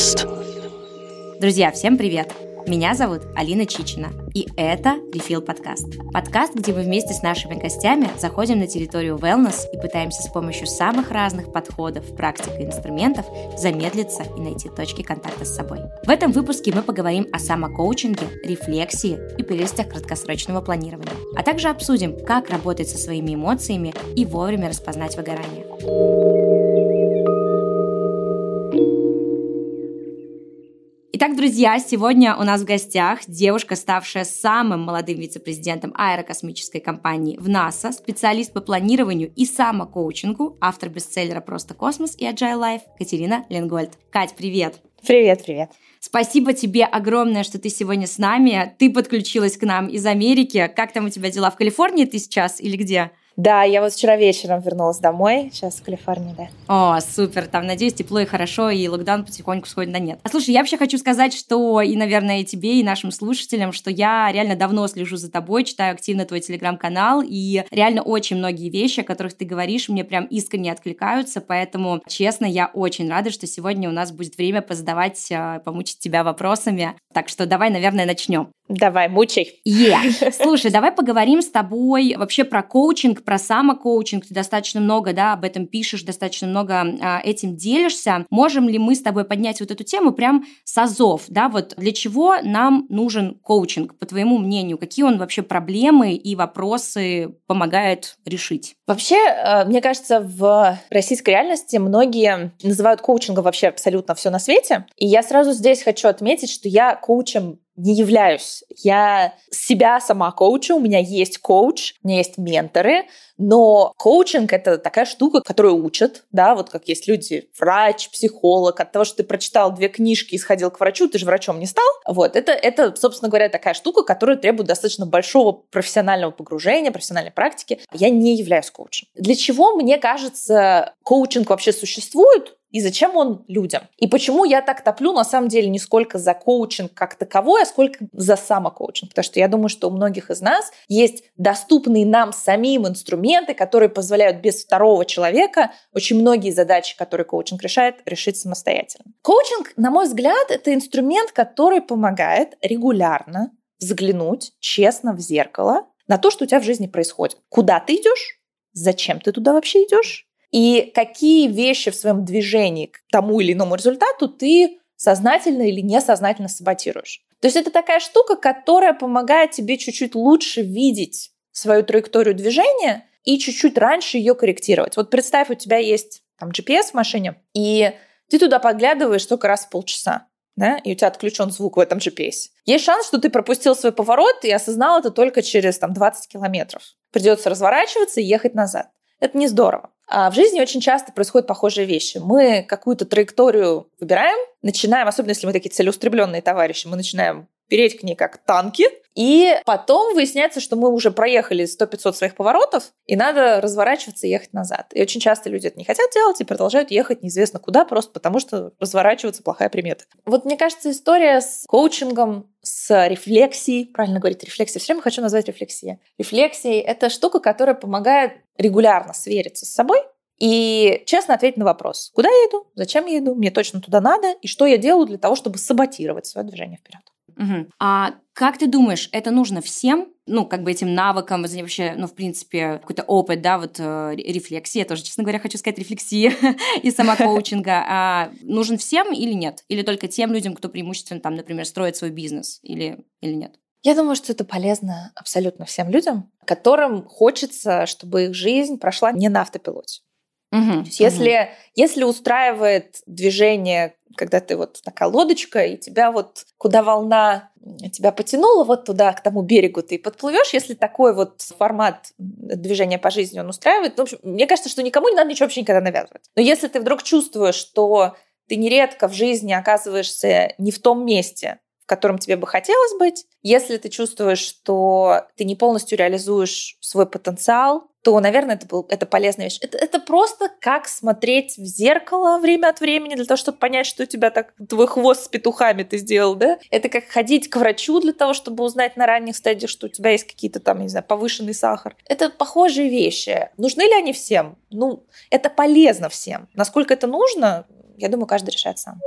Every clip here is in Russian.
подкаст. Друзья, всем привет! Меня зовут Алина Чичина, и это Refill подкаст. Подкаст, где мы вместе с нашими гостями заходим на территорию wellness и пытаемся с помощью самых разных подходов, практик и инструментов замедлиться и найти точки контакта с собой. В этом выпуске мы поговорим о самокоучинге, рефлексии и прелестях краткосрочного планирования, а также обсудим, как работать со своими эмоциями и вовремя распознать выгорание. Итак, друзья, сегодня у нас в гостях девушка, ставшая самым молодым вице-президентом аэрокосмической компании в НАСА, специалист по планированию и самокоучингу, автор бестселлера «Просто космос» и «Agile Life» Катерина Ленгольд. Кать, привет! Привет, привет. Спасибо тебе огромное, что ты сегодня с нами. Ты подключилась к нам из Америки. Как там у тебя дела? В Калифорнии ты сейчас или где? Да, я вот вчера вечером вернулась домой, сейчас в Калифорнии, да. О, супер, там, надеюсь, тепло и хорошо, и локдаун потихоньку сходит на нет. А слушай, я вообще хочу сказать, что и, наверное, и тебе, и нашим слушателям, что я реально давно слежу за тобой, читаю активно твой телеграм-канал, и реально очень многие вещи, о которых ты говоришь, мне прям искренне откликаются, поэтому, честно, я очень рада, что сегодня у нас будет время позадавать, э, помучить тебя вопросами. Так что давай, наверное, начнем. Давай, мучай. Yeah. Слушай, давай поговорим с тобой вообще про коучинг, про самокоучинг. Ты достаточно много, да, об этом пишешь, достаточно много а, этим делишься. Можем ли мы с тобой поднять вот эту тему прям с азов, да, вот для чего нам нужен коучинг, по твоему мнению? Какие он вообще проблемы и вопросы помогает решить? Вообще, э, мне кажется, в российской реальности многие называют коучингом вообще абсолютно все на свете. И я сразу здесь хочу отметить, что я коучем не являюсь. Я себя сама коучу, у меня есть коуч, у меня есть менторы, но коучинг — это такая штука, которую учат, да, вот как есть люди, врач, психолог, от того, что ты прочитал две книжки и сходил к врачу, ты же врачом не стал. Вот, это, это, собственно говоря, такая штука, которая требует достаточно большого профессионального погружения, профессиональной практики. Я не являюсь коучем. Для чего, мне кажется, коучинг вообще существует? И зачем он людям. И почему я так топлю, на самом деле, не сколько за коучинг как таковой, а сколько за самокоучинг. Потому что я думаю, что у многих из нас есть доступные нам самим инструменты, которые позволяют без второго человека очень многие задачи, которые коучинг решает, решить самостоятельно. Коучинг, на мой взгляд, это инструмент, который помогает регулярно взглянуть честно в зеркало на то, что у тебя в жизни происходит. Куда ты идешь? Зачем ты туда вообще идешь? И какие вещи в своем движении к тому или иному результату ты сознательно или несознательно саботируешь. То есть это такая штука, которая помогает тебе чуть-чуть лучше видеть свою траекторию движения и чуть-чуть раньше ее корректировать. Вот представь, у тебя есть там GPS в машине, и ты туда подглядываешь только раз в полчаса. Да, и у тебя отключен звук в этом GPS. Есть шанс, что ты пропустил свой поворот и осознал это только через там, 20 километров. Придется разворачиваться и ехать назад. Это не здорово. А в жизни очень часто происходят похожие вещи. Мы какую-то траекторию выбираем, начинаем, особенно если мы такие целеустремленные товарищи, мы начинаем переть к ней как танки, и потом выясняется, что мы уже проехали 100-500 своих поворотов, и надо разворачиваться и ехать назад. И очень часто люди это не хотят делать и продолжают ехать неизвестно куда, просто потому что разворачиваться плохая примета. Вот мне кажется, история с коучингом, с рефлексией, правильно говорить рефлексия, все время хочу назвать рефлексия. Рефлексия — это штука, которая помогает регулярно свериться с собой и честно ответить на вопрос, куда я иду, зачем я иду, мне точно туда надо, и что я делаю для того, чтобы саботировать свое движение вперед. Угу. А как ты думаешь, это нужно всем? Ну, как бы этим навыкам, вообще, ну, в принципе, какой-то опыт, да, вот э, рефлексии, я тоже, честно говоря, хочу сказать рефлексии и самокоучинга. А нужен всем или нет? Или только тем людям, кто преимущественно там, например, строит свой бизнес или, или нет? Я думаю, что это полезно абсолютно всем людям, которым хочется, чтобы их жизнь прошла не на автопилоте. Угу, если, угу. если устраивает движение, когда ты вот такая лодочка, и тебя вот куда волна тебя потянула, вот туда, к тому берегу ты подплывешь, если такой вот формат движения по жизни он устраивает, ну, в общем, мне кажется, что никому не надо ничего вообще никогда навязывать. Но если ты вдруг чувствуешь, что ты нередко в жизни оказываешься не в том месте, в котором тебе бы хотелось быть, если ты чувствуешь, что ты не полностью реализуешь свой потенциал, то, наверное, это, был, это полезная вещь. Это, это просто как смотреть в зеркало время от времени для того, чтобы понять, что у тебя так твой хвост с петухами ты сделал, да? Это как ходить к врачу для того, чтобы узнать на ранних стадиях, что у тебя есть какие-то там, не знаю, повышенный сахар. Это похожие вещи. Нужны ли они всем? Ну, это полезно всем. Насколько это нужно, я думаю, каждый решает сам.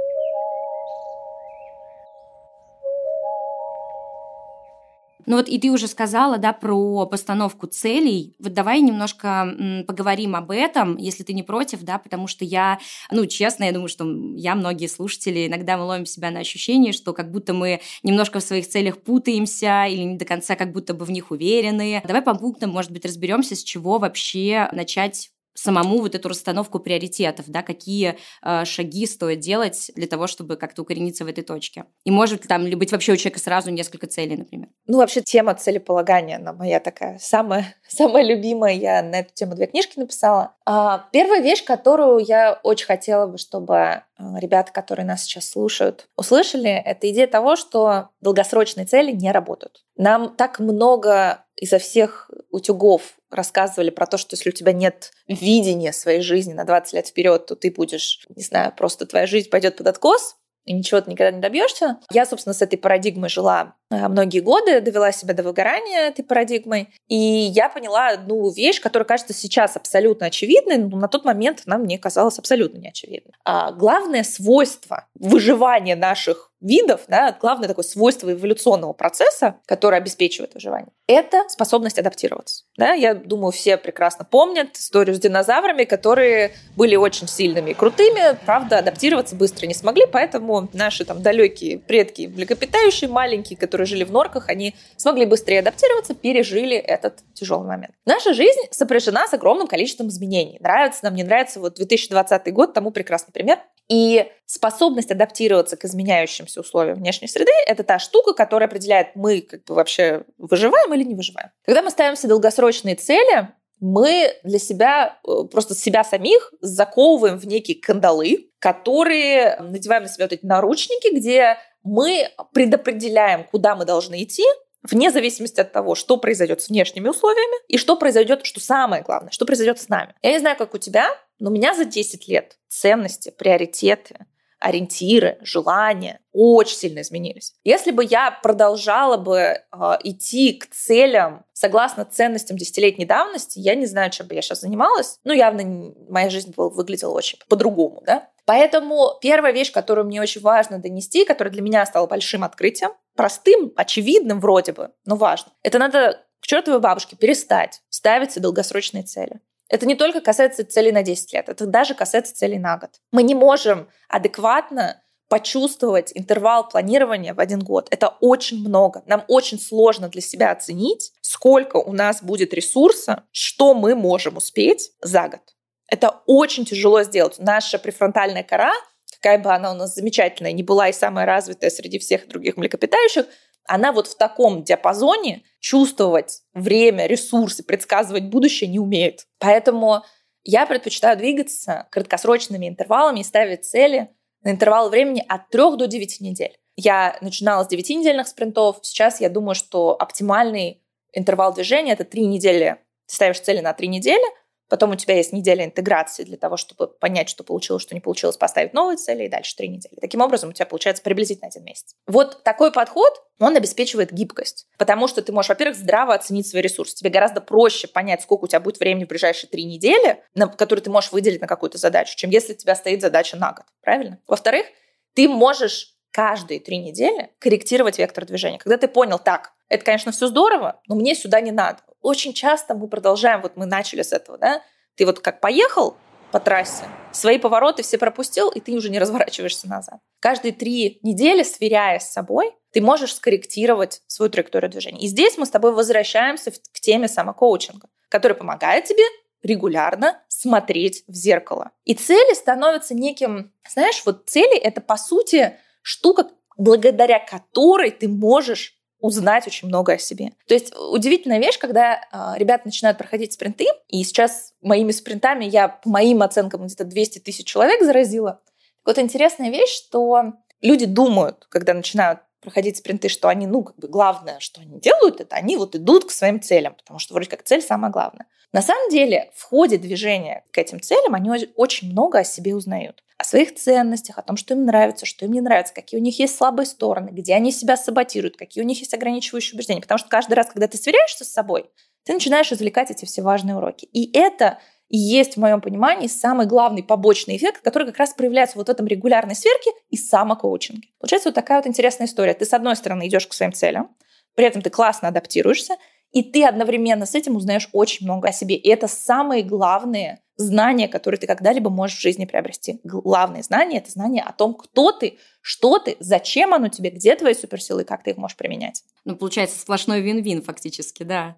Ну вот и ты уже сказала, да, про постановку целей. Вот давай немножко поговорим об этом, если ты не против, да, потому что я, ну, честно, я думаю, что я, многие слушатели, иногда мы ловим себя на ощущение, что как будто мы немножко в своих целях путаемся или не до конца как будто бы в них уверены. Давай по пунктам, может быть, разберемся, с чего вообще начать самому вот эту расстановку приоритетов, да, какие э, шаги стоит делать для того, чтобы как-то укорениться в этой точке. И может ли там ли быть вообще у человека сразу несколько целей, например? Ну, вообще тема целеполагания, она моя такая самая, самая любимая. Я на эту тему две книжки написала. А, первая вещь, которую я очень хотела бы, чтобы э, ребята, которые нас сейчас слушают, услышали, это идея того, что долгосрочные цели не работают. Нам так много изо всех утюгов рассказывали про то, что если у тебя нет видения своей жизни на 20 лет вперед, то ты будешь, не знаю, просто твоя жизнь пойдет под откос, и ничего ты никогда не добьешься. Я, собственно, с этой парадигмой жила э, многие годы, довела себя до выгорания этой парадигмой. И я поняла одну вещь, которая кажется сейчас абсолютно очевидной, но на тот момент она мне казалась абсолютно неочевидной. А главное свойство выживания наших видов, да, главное такое свойство эволюционного процесса, который обеспечивает выживание, это способность адаптироваться. Да? Я думаю, все прекрасно помнят историю с динозаврами, которые были очень сильными и крутыми, правда, адаптироваться быстро не смогли, поэтому наши там далекие предки млекопитающие, маленькие, которые жили в норках, они смогли быстрее адаптироваться, пережили этот тяжелый момент. Наша жизнь сопряжена с огромным количеством изменений. Нравится нам, не нравится. Вот 2020 год тому прекрасный пример. И способность адаптироваться к изменяющимся условиям внешней среды – это та штука, которая определяет, мы как бы вообще выживаем или не выживаем. Когда мы ставим себе долгосрочные цели, мы для себя, э, просто себя самих заковываем в некие кандалы, которые надеваем на себя вот эти наручники, где мы предопределяем, куда мы должны идти, вне зависимости от того, что произойдет с внешними условиями и что произойдет, что самое главное, что произойдет с нами. Я не знаю, как у тебя, но у меня за 10 лет ценности, приоритеты, ориентиры, желания очень сильно изменились. Если бы я продолжала бы э, идти к целям согласно ценностям десятилетней давности, я не знаю, чем бы я сейчас занималась. Ну, явно моя жизнь была, выглядела очень по-другому, да. Поэтому первая вещь, которую мне очень важно донести, которая для меня стала большим открытием, простым, очевидным вроде бы, но важно, это надо к чертовой бабушке перестать ставить себе долгосрочные цели. Это не только касается целей на 10 лет, это даже касается целей на год. Мы не можем адекватно почувствовать интервал планирования в один год. Это очень много. Нам очень сложно для себя оценить, сколько у нас будет ресурса, что мы можем успеть за год. Это очень тяжело сделать. Наша префронтальная кора, какая бы она у нас замечательная, не была и самая развитая среди всех других млекопитающих, она вот в таком диапазоне чувствовать время, ресурсы, предсказывать будущее не умеет. Поэтому я предпочитаю двигаться краткосрочными интервалами и ставить цели на интервал времени от 3 до 9 недель. Я начинала с 9-недельных спринтов. Сейчас я думаю, что оптимальный интервал движения — это 3 недели. Ты ставишь цели на 3 недели — Потом у тебя есть неделя интеграции для того, чтобы понять, что получилось, что не получилось, поставить новые цели и дальше три недели. Таким образом, у тебя получается приблизительно один месяц. Вот такой подход, он обеспечивает гибкость. Потому что ты можешь, во-первых, здраво оценить свои ресурсы. Тебе гораздо проще понять, сколько у тебя будет времени в ближайшие три недели, на которые ты можешь выделить на какую-то задачу, чем если у тебя стоит задача на год. Правильно? Во-вторых, ты можешь каждые три недели корректировать вектор движения. Когда ты понял, так, это, конечно, все здорово, но мне сюда не надо очень часто мы продолжаем, вот мы начали с этого, да, ты вот как поехал по трассе, свои повороты все пропустил, и ты уже не разворачиваешься назад. Каждые три недели, сверяясь с собой, ты можешь скорректировать свою траекторию движения. И здесь мы с тобой возвращаемся к теме самокоучинга, который помогает тебе регулярно смотреть в зеркало. И цели становятся неким, знаешь, вот цели — это, по сути, штука, благодаря которой ты можешь узнать очень много о себе. То есть удивительная вещь, когда э, ребята начинают проходить спринты, и сейчас моими спринтами я, по моим оценкам, где-то 200 тысяч человек заразила. вот интересная вещь, что люди думают, когда начинают проходить спринты, что они, ну, как бы главное, что они делают, это они вот идут к своим целям, потому что вроде как цель самая главная. На самом деле, в ходе движения к этим целям они очень много о себе узнают. О своих ценностях, о том, что им нравится, что им не нравится, какие у них есть слабые стороны, где они себя саботируют, какие у них есть ограничивающие убеждения. Потому что каждый раз, когда ты сверяешься с собой, ты начинаешь извлекать эти все важные уроки. И это и есть, в моем понимании, самый главный побочный эффект, который как раз проявляется вот в этом регулярной сверке и самокоучинге. Получается вот такая вот интересная история. Ты, с одной стороны, идешь к своим целям, при этом ты классно адаптируешься, и ты одновременно с этим узнаешь очень много о себе. И это самые главные знания, которые ты когда-либо можешь в жизни приобрести. Главные знания — это знания о том, кто ты, что ты, зачем оно тебе, где твои суперсилы, как ты их можешь применять. Ну, получается, сплошной вин-вин фактически, да.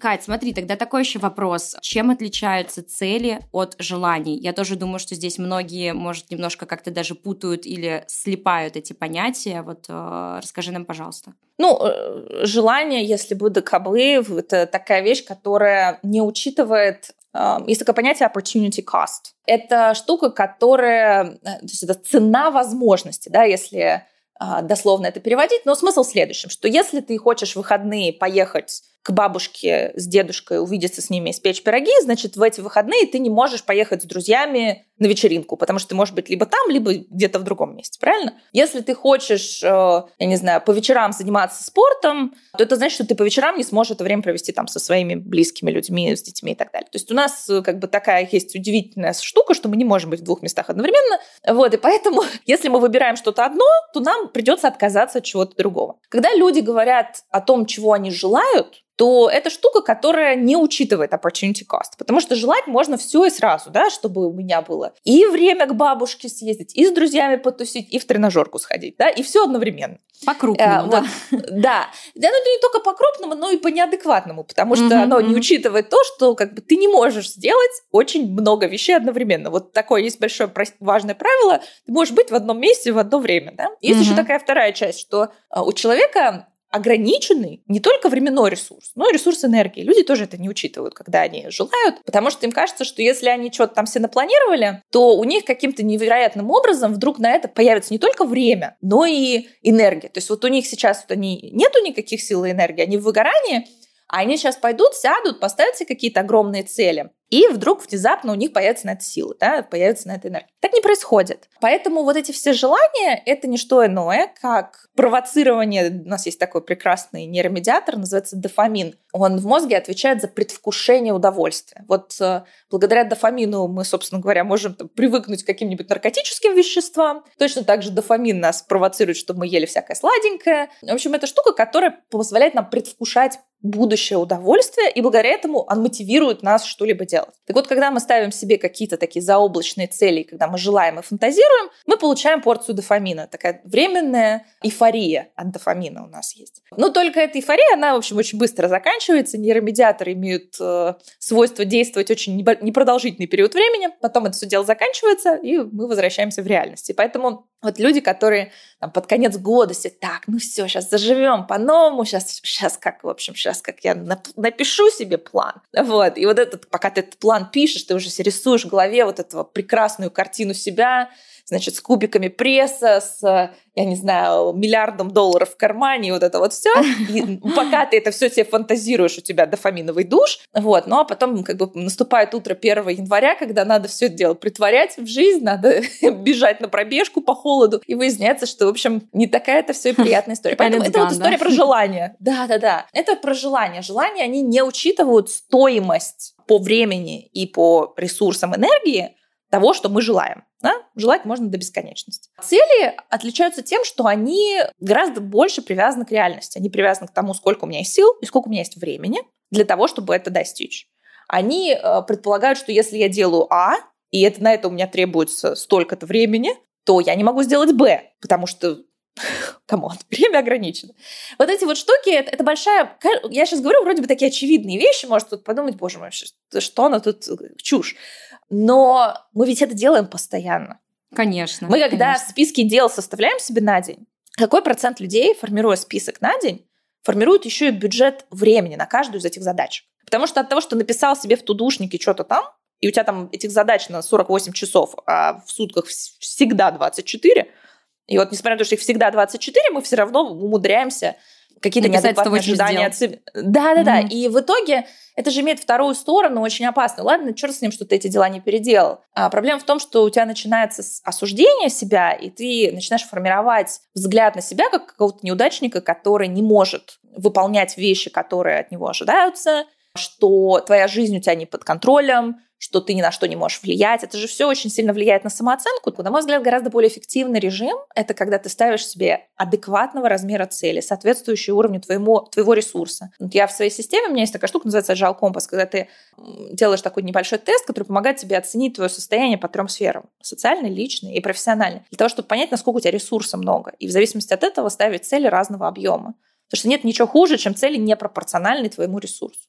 Кать, смотри, тогда такой еще вопрос. Чем отличаются цели от желаний? Я тоже думаю, что здесь многие, может, немножко как-то даже путают или слипают эти понятия. Вот э, расскажи нам, пожалуйста. Ну, э, желание, если будут кабы, это такая вещь, которая не учитывает э, есть такое понятие opportunity cost. Это штука, которая, э, то есть это цена возможности, да, если дословно это переводить, но смысл в следующем, что если ты хочешь в выходные поехать к бабушке с дедушкой, увидеться с ними, испечь пироги, значит, в эти выходные ты не можешь поехать с друзьями на вечеринку, потому что ты можешь быть либо там, либо где-то в другом месте, правильно? Если ты хочешь, э, я не знаю, по вечерам заниматься спортом, то это значит, что ты по вечерам не сможешь это время провести там со своими близкими людьми, с детьми и так далее. То есть у нас э, как бы такая есть удивительная штука, что мы не можем быть в двух местах одновременно. Вот, и поэтому, если мы выбираем что-то одно, то нам придется отказаться от чего-то другого. Когда люди говорят о том, чего они желают, то это штука, которая не учитывает opportunity cost. Потому что желать можно все и сразу, да, чтобы у меня было и время к бабушке съездить, и с друзьями потусить, и в тренажерку сходить, да, и все одновременно. По-крупному, э, да. Вот, да. Да, ну не только по-крупному, но и по неадекватному, потому что mm-hmm, оно не учитывает то, что как бы ты не можешь сделать очень много вещей одновременно. Вот такое есть большое важное правило. Ты можешь быть в одном месте в одно время, да. Есть mm-hmm. еще такая вторая часть, что э, у человека ограниченный не только временной ресурс, но и ресурс энергии. Люди тоже это не учитывают, когда они желают, потому что им кажется, что если они что-то там все напланировали, то у них каким-то невероятным образом вдруг на это появится не только время, но и энергия. То есть вот у них сейчас вот они, нету никаких сил и энергии, они в выгорании, а они сейчас пойдут, сядут, поставят себе какие-то огромные цели. И вдруг внезапно у них появится на это силы, да, появится на это энергия. Так не происходит. Поэтому вот эти все желания — это не что иное, как провоцирование. У нас есть такой прекрасный нейромедиатор, называется дофамин. Он в мозге отвечает за предвкушение удовольствия. Вот э, благодаря дофамину мы, собственно говоря, можем там, привыкнуть к каким-нибудь наркотическим веществам. Точно так же дофамин нас провоцирует, чтобы мы ели всякое сладенькое. В общем, это штука, которая позволяет нам предвкушать будущее удовольствие, и благодаря этому он мотивирует нас что-либо делать. Так вот, когда мы ставим себе какие-то такие заоблачные цели, когда мы желаем и фантазируем, мы получаем порцию дофамина. Такая временная эйфория от дофамина у нас есть. Но только эта эйфория, она, в общем, очень быстро заканчивается. Нейромедиаторы имеют э, свойство действовать очень непродолжительный период времени, потом это все дело заканчивается, и мы возвращаемся в реальность. И поэтому вот люди, которые там, под конец года все так, ну все, сейчас заживем по-новому, сейчас, сейчас как, в общем, сейчас как я напишу себе план. Вот, и вот этот, пока ты этот план пишешь, ты уже рисуешь в голове вот эту прекрасную картину себя, значит, с кубиками пресса, с, я не знаю, миллиардом долларов в кармане, вот это вот все. И пока ты это все себе фантазируешь, у тебя дофаминовый душ, вот, ну а потом как бы наступает утро 1 января, когда надо все это дело притворять в жизнь, надо бежать на пробежку по холоду, и выясняется, что, в общем, не такая это все и приятная история. Поэтому это вот история про желание. Да-да-да. Это про желание. Желания, они не учитывают стоимость по времени и по ресурсам энергии, того, что мы желаем. Да? Желать можно до бесконечности. Цели отличаются тем, что они гораздо больше привязаны к реальности. Они привязаны к тому, сколько у меня есть сил и сколько у меня есть времени для того, чтобы это достичь. Они э, предполагают, что если я делаю А, и это, на это у меня требуется столько-то времени, то я не могу сделать Б, потому что come on, время ограничено. Вот эти вот штуки, это, это большая... Я сейчас говорю вроде бы такие очевидные вещи, может тут подумать, боже мой, что она тут э, чушь. Но мы ведь это делаем постоянно. Конечно. Мы когда конечно. списки дел составляем себе на день, какой процент людей, формируя список на день, формирует еще и бюджет времени на каждую из этих задач? Потому что от того, что написал себе в тудушнике что-то там, и у тебя там этих задач на 48 часов, а в сутках всегда 24, и вот несмотря на то, что их всегда 24, мы все равно умудряемся какие-то неадекватные ожидания от себя. Да, да, да. И в итоге это же имеет вторую сторону, очень опасно. Ладно, черт с ним, что ты эти дела не переделал. А проблема в том, что у тебя начинается осуждение себя, и ты начинаешь формировать взгляд на себя как какого-то неудачника, который не может выполнять вещи, которые от него ожидаются, что твоя жизнь у тебя не под контролем, что ты ни на что не можешь влиять. Это же все очень сильно влияет на самооценку. На мой взгляд, гораздо более эффективный режим — это когда ты ставишь себе адекватного размера цели, соответствующие уровню твоему, твоего ресурса. Вот я в своей системе, у меня есть такая штука, называется Agile Compass, когда ты делаешь такой небольшой тест, который помогает тебе оценить твое состояние по трем сферам — социальный, личный и профессиональный. Для того, чтобы понять, насколько у тебя ресурса много. И в зависимости от этого ставить цели разного объема. Потому что нет ничего хуже, чем цели непропорциональные твоему ресурсу.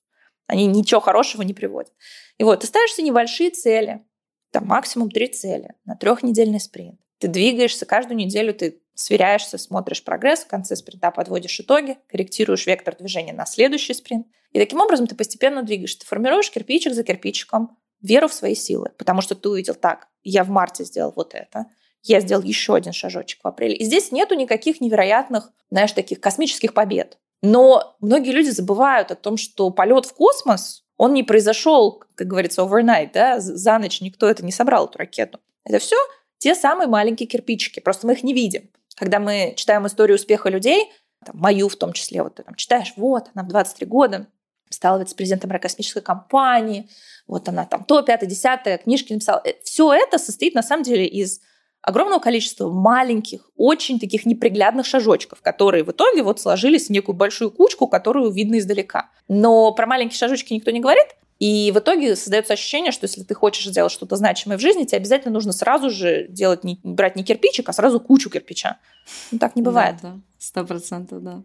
Они ничего хорошего не приводят. И вот, ты ставишься небольшие цели, там максимум три цели на трехнедельный спринт. Ты двигаешься, каждую неделю ты сверяешься, смотришь прогресс, в конце спринта подводишь итоги, корректируешь вектор движения на следующий спринт. И таким образом ты постепенно двигаешься. Ты формируешь кирпичик за кирпичиком веру в свои силы, потому что ты увидел так, я в марте сделал вот это, я сделал еще один шажочек в апреле. И здесь нету никаких невероятных, знаешь, таких космических побед. Но многие люди забывают о том, что полет в космос, он не произошел, как говорится, overnight, да, за ночь никто это не собрал, эту ракету. Это все те самые маленькие кирпичики, просто мы их не видим. Когда мы читаем историю успеха людей, там, мою в том числе, вот ты там читаешь, вот, она в 23 года стала вице-президентом аэрокосмической компании, вот она там то, пятое, десятое, книжки написала. Э, все это состоит на самом деле из огромного количества маленьких, очень таких неприглядных шажочков, которые в итоге вот сложились в некую большую кучку, которую видно издалека. Но про маленькие шажочки никто не говорит, и в итоге создается ощущение, что если ты хочешь сделать что-то значимое в жизни, тебе обязательно нужно сразу же делать не, брать не кирпичик, а сразу кучу кирпича. Ну, так не бывает. Да, сто процентов, да.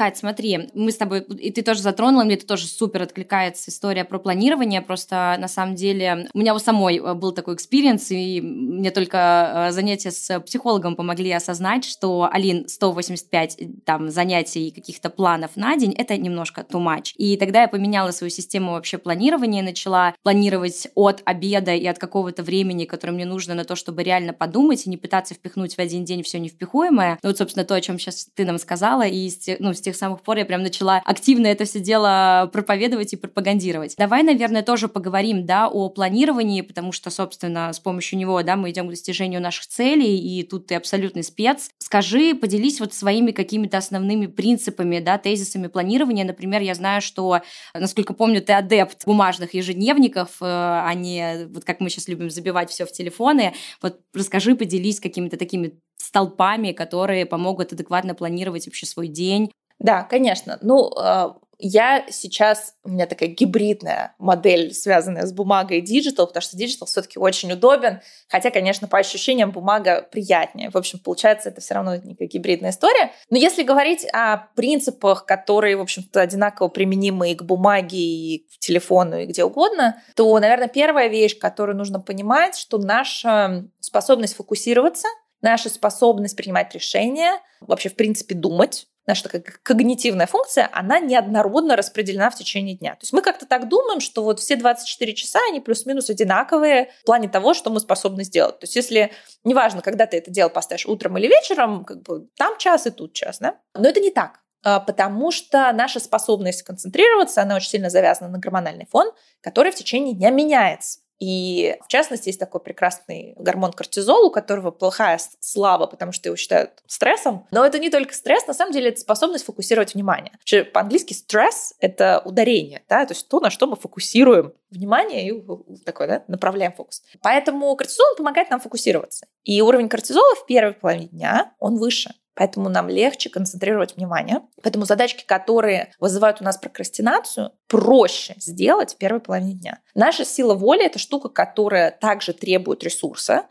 Кать, смотри, мы с тобой, и ты тоже затронула, мне это тоже супер откликается история про планирование, просто на самом деле у меня у самой э, был такой experience, и мне только э, занятия с психологом помогли осознать, что, Алин, 185 э, там занятий и каких-то планов на день, это немножко too much. И тогда я поменяла свою систему вообще планирования, начала планировать от обеда и от какого-то времени, которое мне нужно на то, чтобы реально подумать и не пытаться впихнуть в один день все невпихуемое. Ну вот, собственно, то, о чем сейчас ты нам сказала, и ну, с тех самых пор я прям начала активно это все дело проповедовать и пропагандировать. Давай, наверное, тоже поговорим, да, о планировании, потому что, собственно, с помощью него, да, мы идем к достижению наших целей, и тут ты абсолютный спец. Скажи, поделись вот своими какими-то основными принципами, да, тезисами планирования. Например, я знаю, что, насколько помню, ты адепт бумажных ежедневников, э, а не вот как мы сейчас любим забивать все в телефоны. Вот расскажи, поделись какими-то такими столпами, которые помогут адекватно планировать вообще свой день, да, конечно. Ну, а, я сейчас, у меня такая гибридная модель, связанная с бумагой и digital, потому что digital все-таки очень удобен, хотя, конечно, по ощущениям бумага приятнее. В общем, получается, это все равно некая гибридная история. Но если говорить о принципах, которые, в общем-то, одинаково применимы и к бумаге, и к телефону, и где угодно, то, наверное, первая вещь, которую нужно понимать, что наша способность фокусироваться, наша способность принимать решения, вообще, в принципе, думать, наша такая когнитивная функция, она неоднородно распределена в течение дня. То есть мы как-то так думаем, что вот все 24 часа, они плюс-минус одинаковые в плане того, что мы способны сделать. То есть если, неважно, когда ты это дело поставишь утром или вечером, как бы там час и тут час, да? Но это не так а, потому что наша способность концентрироваться, она очень сильно завязана на гормональный фон, который в течение дня меняется. И, в частности, есть такой прекрасный гормон кортизол, у которого плохая слава, потому что его считают стрессом. Но это не только стресс, на самом деле это способность фокусировать внимание. По-английски стресс — это ударение, да, то есть то, на что мы фокусируем внимание и такой, да, направляем фокус. Поэтому кортизол помогает нам фокусироваться. И уровень кортизола в первой половине дня, он выше. Поэтому нам легче концентрировать внимание. Поэтому задачки, которые вызывают у нас прокрастинацию, проще сделать в первой половине дня. Наша сила воли — это штука, которая также требует ресурса.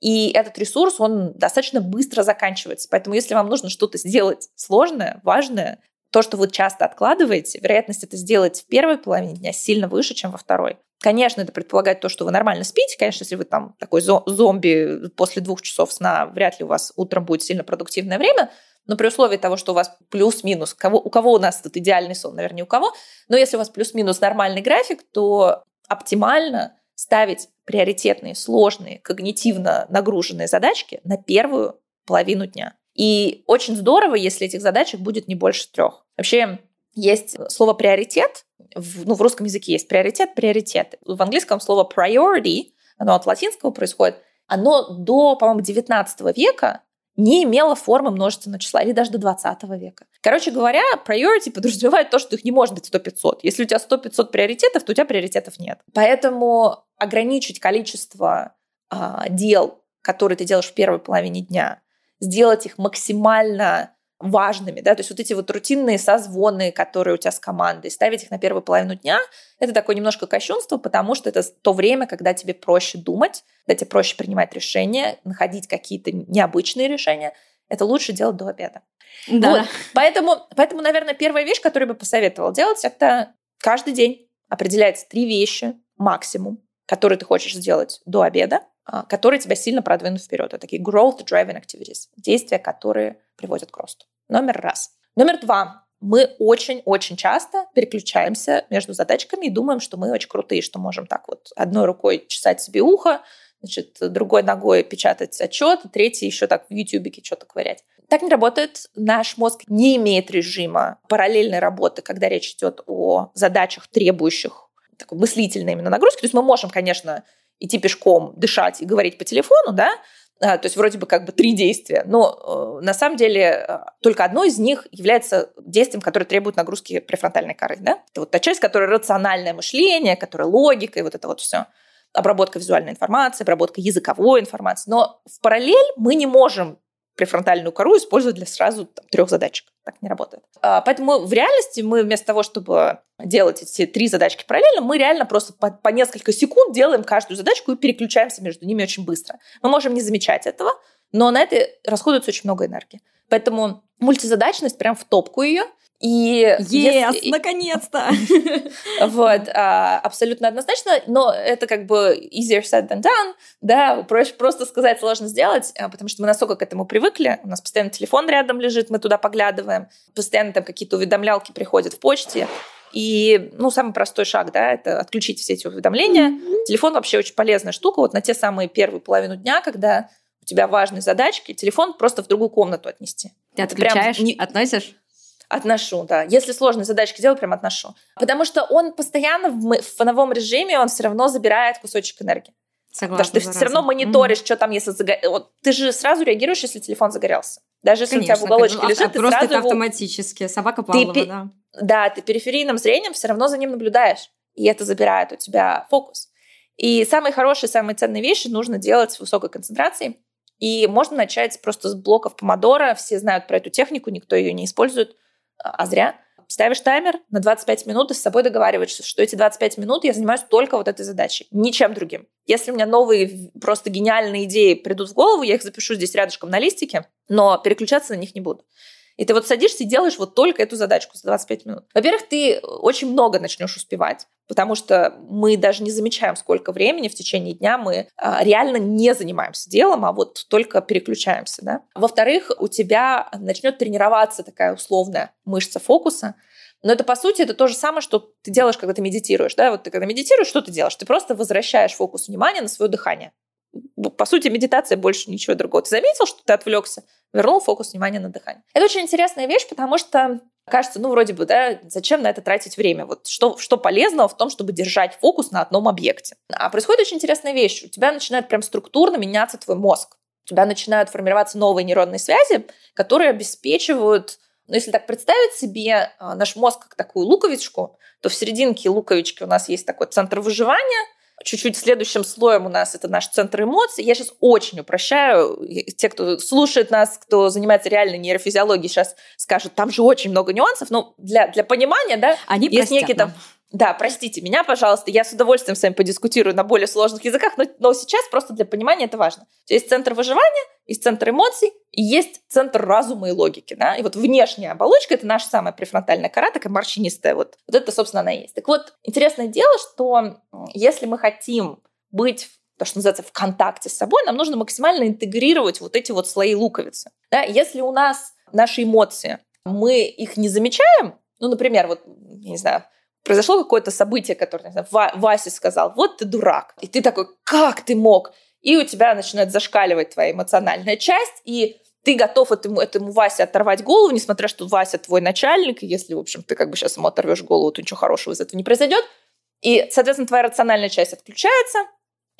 И этот ресурс, он достаточно быстро заканчивается. Поэтому если вам нужно что-то сделать сложное, важное, то, что вы часто откладываете, вероятность это сделать в первой половине дня сильно выше, чем во второй. Конечно, это предполагает то, что вы нормально спите. Конечно, если вы там такой зомби после двух часов сна, вряд ли у вас утром будет сильно продуктивное время. Но при условии того, что у вас плюс-минус, кого, у кого у нас тут идеальный сон, наверное, не у кого, но если у вас плюс-минус нормальный график, то оптимально ставить приоритетные, сложные, когнитивно нагруженные задачки на первую половину дня. И очень здорово, если этих задачек будет не больше трех. Вообще, есть слово приоритет, в, ну, в русском языке есть приоритет, приоритет. В английском слово priority, оно от латинского происходит, оно до, по-моему, 19 века не имела формы множественного числа или даже до 20 века. Короче говоря, priority подразумевает то, что их не может быть 100-500. Если у тебя 100-500 приоритетов, то у тебя приоритетов нет. Поэтому ограничить количество а, дел, которые ты делаешь в первой половине дня, сделать их максимально важными, да, то есть вот эти вот рутинные созвоны, которые у тебя с командой, ставить их на первую половину дня, это такое немножко кощунство, потому что это то время, когда тебе проще думать, когда тебе проще принимать решения, находить какие-то необычные решения, это лучше делать до обеда. Да. Вот. Поэтому, поэтому, наверное, первая вещь, которую я бы посоветовала делать, это каждый день определять три вещи максимум, которые ты хочешь сделать до обеда, а, которые тебя сильно продвинут вперед. Это такие growth-driving activities, действия, которые приводят к росту. Номер раз. Номер два. Мы очень-очень часто переключаемся между задачками и думаем, что мы очень крутые, что можем так вот одной рукой чесать себе ухо, значит, другой ногой печатать отчет, третий еще так в ютубике что-то ковырять. Так не работает. Наш мозг не имеет режима параллельной работы, когда речь идет о задачах, требующих такой мыслительной именно нагрузки. То есть мы можем, конечно, идти пешком, дышать и говорить по телефону, да, а, то есть вроде бы как бы три действия, но э, на самом деле э, только одно из них является действием, которое требует нагрузки префронтальной коры. Да? Это вот та часть, которая рациональное мышление, которая логика и вот это вот все. Обработка визуальной информации, обработка языковой информации. Но в параллель мы не можем префронтальную кору использовать для сразу там, трех задачек. Так не работает. А, поэтому в реальности мы вместо того, чтобы делать эти три задачки параллельно, мы реально просто по, по несколько секунд делаем каждую задачку и переключаемся между ними очень быстро. Мы можем не замечать этого, но на это расходуется очень много энергии. Поэтому мультизадачность прям в топку ее – и yes, если... наконец-то! вот, а, абсолютно однозначно, но это как бы easier said than done, да, проще просто сказать, сложно сделать, а, потому что мы настолько к этому привыкли, у нас постоянно телефон рядом лежит, мы туда поглядываем, постоянно там какие-то уведомлялки приходят в почте, и, ну, самый простой шаг, да, это отключить все эти уведомления. Телефон вообще очень полезная штука. Вот на те самые первые половину дня, когда у тебя важные задачки, телефон просто в другую комнату отнести. Ты отключаешь, не... относишь? Отношу, да. Если сложные задачки делаю, прям отношу. Потому что он постоянно в, в фоновом режиме, он все равно забирает кусочек энергии. Согласна. Потому что ты все равно мониторишь, mm-hmm. что там, если загор... вот, Ты же сразу реагируешь, если телефон загорелся. Даже если Конечно, у тебя в уголочке как... лежит, а, ты просто сразу... это автоматически. Собака Павлова, ты, да. Да, ты периферийным зрением все равно за ним наблюдаешь. И это забирает у тебя фокус. И самые хорошие, самые ценные вещи нужно делать с высокой концентрацией. И можно начать просто с блоков помодора. Все знают про эту технику, никто ее не использует а зря. Ставишь таймер на 25 минут и с собой договариваешься, что эти 25 минут я занимаюсь только вот этой задачей, ничем другим. Если у меня новые просто гениальные идеи придут в голову, я их запишу здесь рядышком на листике, но переключаться на них не буду. И ты вот садишься и делаешь вот только эту задачку за 25 минут. Во-первых, ты очень много начнешь успевать, потому что мы даже не замечаем, сколько времени в течение дня мы а, реально не занимаемся делом, а вот только переключаемся. Да? Во-вторых, у тебя начнет тренироваться такая условная мышца фокуса, но это, по сути, это то же самое, что ты делаешь, когда ты медитируешь. Да? Вот ты когда медитируешь, что ты делаешь? Ты просто возвращаешь фокус внимания на свое дыхание. По сути, медитация больше ничего другого. Ты заметил, что ты отвлекся? вернул фокус внимания на дыхание. Это очень интересная вещь, потому что кажется, ну, вроде бы, да, зачем на это тратить время? Вот что, что полезного в том, чтобы держать фокус на одном объекте? А происходит очень интересная вещь. У тебя начинает прям структурно меняться твой мозг. У тебя начинают формироваться новые нейронные связи, которые обеспечивают но если так представить себе а, наш мозг как такую луковичку, то в серединке луковички у нас есть такой центр выживания, чуть-чуть следующим слоем у нас это наш центр эмоций. Я сейчас очень упрощаю. Те, кто слушает нас, кто занимается реальной нейрофизиологией, сейчас скажут, там же очень много нюансов. Но для, для понимания, да, Они есть некие там... Да, простите меня, пожалуйста, я с удовольствием с вами подискутирую на более сложных языках, но, но сейчас просто для понимания это важно. Есть центр выживания, есть центр эмоций, и есть центр разума и логики. Да? И вот внешняя оболочка – это наша самая префронтальная кора, такая морщинистая. Вот, вот это, собственно, она и есть. Так вот, интересное дело, что если мы хотим быть то, что называется, в контакте с собой, нам нужно максимально интегрировать вот эти вот слои луковицы. Да? Если у нас наши эмоции, мы их не замечаем, ну, например, вот, я не знаю, произошло какое-то событие, которое, не знаю, Вася сказал, вот ты дурак. И ты такой, как ты мог? И у тебя начинает зашкаливать твоя эмоциональная часть, и ты готов этому, этому Васе оторвать голову, несмотря что Вася твой начальник, и если, в общем, ты как бы сейчас ему оторвешь голову, то ничего хорошего из этого не произойдет. И, соответственно, твоя рациональная часть отключается,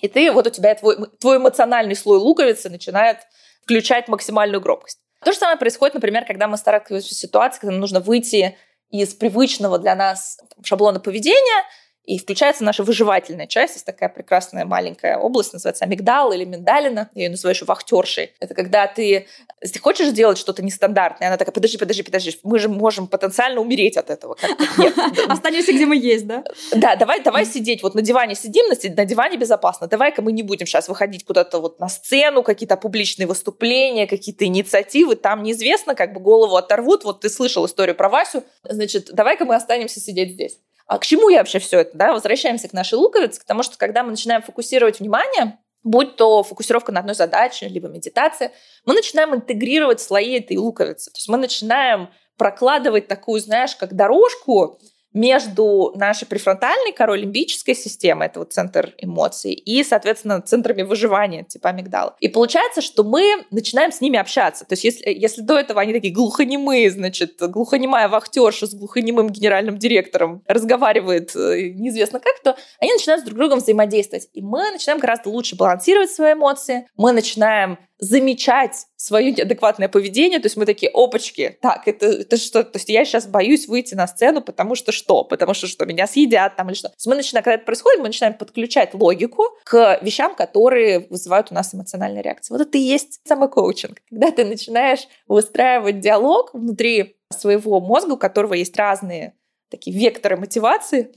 и ты, вот у тебя твой, твой эмоциональный слой луковицы начинает включать максимальную громкость. То же самое происходит, например, когда мы сталкиваемся с ситуацией, когда нам нужно выйти из привычного для нас шаблона поведения – и включается наша выживательная часть. Есть такая прекрасная маленькая область, называется амигдал или миндалина. Я ее называю еще вахтершей. Это когда ты, ты хочешь сделать что-то нестандартное, она такая, подожди, подожди, подожди, мы же можем потенциально умереть от этого. Останемся, где мы есть, да? Да, давай, давай сидеть. Вот на диване сидим, на диване безопасно. Давай-ка мы не будем сейчас выходить куда-то вот на сцену, какие-то публичные выступления, какие-то инициативы. Там неизвестно, как бы голову оторвут. Вот ты слышал историю про Васю. Значит, давай-ка мы останемся сидеть здесь. А к чему я вообще все это? Да? Возвращаемся к нашей луковице, к тому, что когда мы начинаем фокусировать внимание, будь то фокусировка на одной задаче, либо медитация, мы начинаем интегрировать слои этой луковицы. То есть мы начинаем прокладывать такую, знаешь, как дорожку между нашей префронтальной корой лимбической системой, это вот центр эмоций, и, соответственно, центрами выживания, типа амигдала. И получается, что мы начинаем с ними общаться. То есть если, если до этого они такие глухонемые, значит, глухонемая вахтерша с глухонемым генеральным директором разговаривает э, неизвестно как, то они начинают с друг другом взаимодействовать. И мы начинаем гораздо лучше балансировать свои эмоции, мы начинаем замечать свое неадекватное поведение, то есть мы такие, опачки, так, это, это что? То есть я сейчас боюсь выйти на сцену, потому что что? Потому что что, меня съедят там или что? То есть мы начинаем, когда это происходит, мы начинаем подключать логику к вещам, которые вызывают у нас эмоциональные реакции. Вот это и есть самый коучинг, когда ты начинаешь выстраивать диалог внутри своего мозга, у которого есть разные такие векторы мотивации,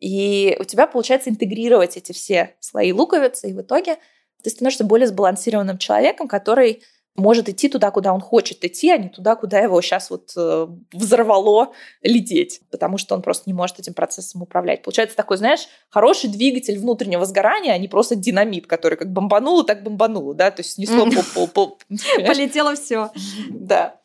и у тебя получается интегрировать эти все слои луковицы, и в итоге ты становишься более сбалансированным человеком, который может идти туда, куда он хочет идти, а не туда, куда его сейчас вот э, взорвало лететь, потому что он просто не может этим процессом управлять. Получается такой, знаешь, хороший двигатель внутреннего сгорания, а не просто динамит, который как бомбануло, так бомбануло, да, то есть снесло по... по Полетело все. Да.